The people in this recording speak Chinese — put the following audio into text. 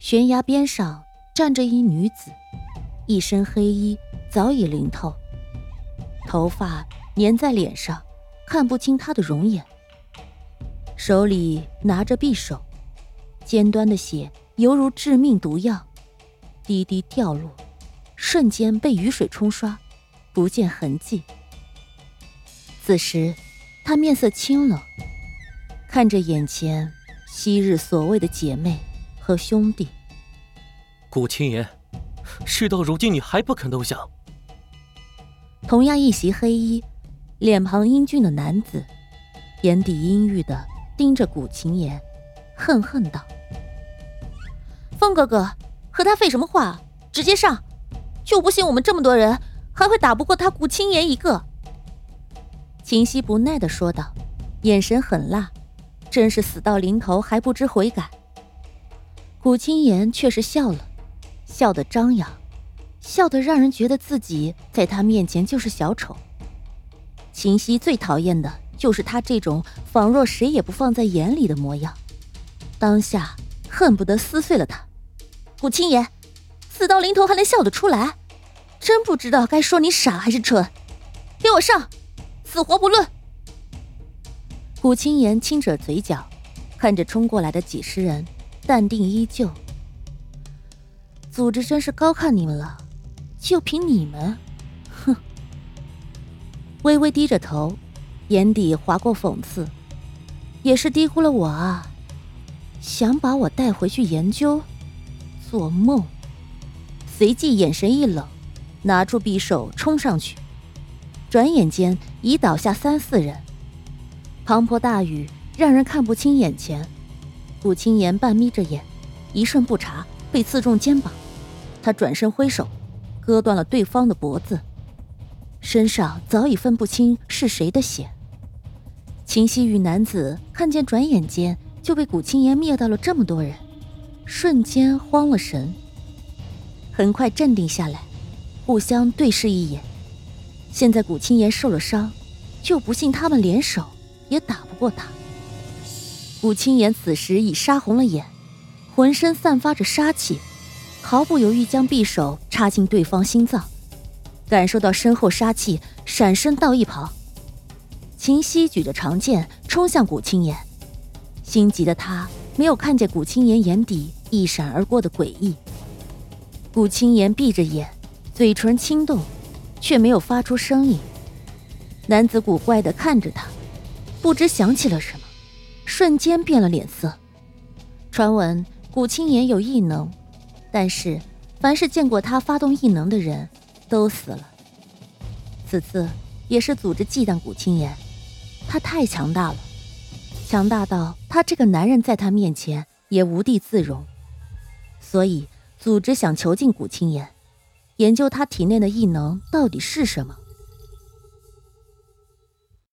悬崖边上站着一女子，一身黑衣，早已淋透，头发粘在脸上，看不清她的容颜。手里拿着匕首，尖端的血犹如致命毒药，滴滴掉落，瞬间被雨水冲刷，不见痕迹。此时，她面色清冷，看着眼前昔日所谓的姐妹。和兄弟，古青言，事到如今你还不肯投降？同样一袭黑衣、脸庞英俊的男子，眼底阴郁的盯着古青言，恨恨道：“风哥哥，和他废什么话？直接上！就不信我们这么多人还会打不过他古青言一个。”秦溪不耐的说道，眼神狠辣，真是死到临头还不知悔改。古青言却是笑了，笑得张扬，笑得让人觉得自己在他面前就是小丑。秦溪最讨厌的就是他这种仿若谁也不放在眼里的模样，当下恨不得撕碎了他。古青言，死到临头还能笑得出来，真不知道该说你傻还是蠢。给我上，死活不论。古青言轻着嘴角，看着冲过来的几十人。淡定依旧，组织真是高看你们了，就凭你们，哼！微微低着头，眼底划过讽刺，也是低估了我啊！想把我带回去研究，做梦！随即眼神一冷，拿出匕首冲上去，转眼间已倒下三四人，滂沱大雨让人看不清眼前。顾青言半眯着眼，一瞬不察，被刺中肩膀。他转身挥手，割断了对方的脖子，身上早已分不清是谁的血。秦西与男子看见，转眼间就被古青言灭掉了这么多人，瞬间慌了神，很快镇定下来，互相对视一眼。现在古青言受了伤，就不信他们联手也打不过他。古青言此时已杀红了眼，浑身散发着杀气，毫不犹豫将匕首插进对方心脏，感受到身后杀气，闪身到一旁。秦西举着长剑冲向古青言，心急的他没有看见古青言眼底一闪而过的诡异。古青言闭着眼，嘴唇轻动，却没有发出声音。男子古怪的看着他，不知想起了什么。瞬间变了脸色。传闻古青言有异能，但是凡是见过他发动异能的人都死了。此次也是组织忌惮古青言，他太强大了，强大到他这个男人在他面前也无地自容。所以组织想囚禁古青言，研究他体内的异能到底是什么。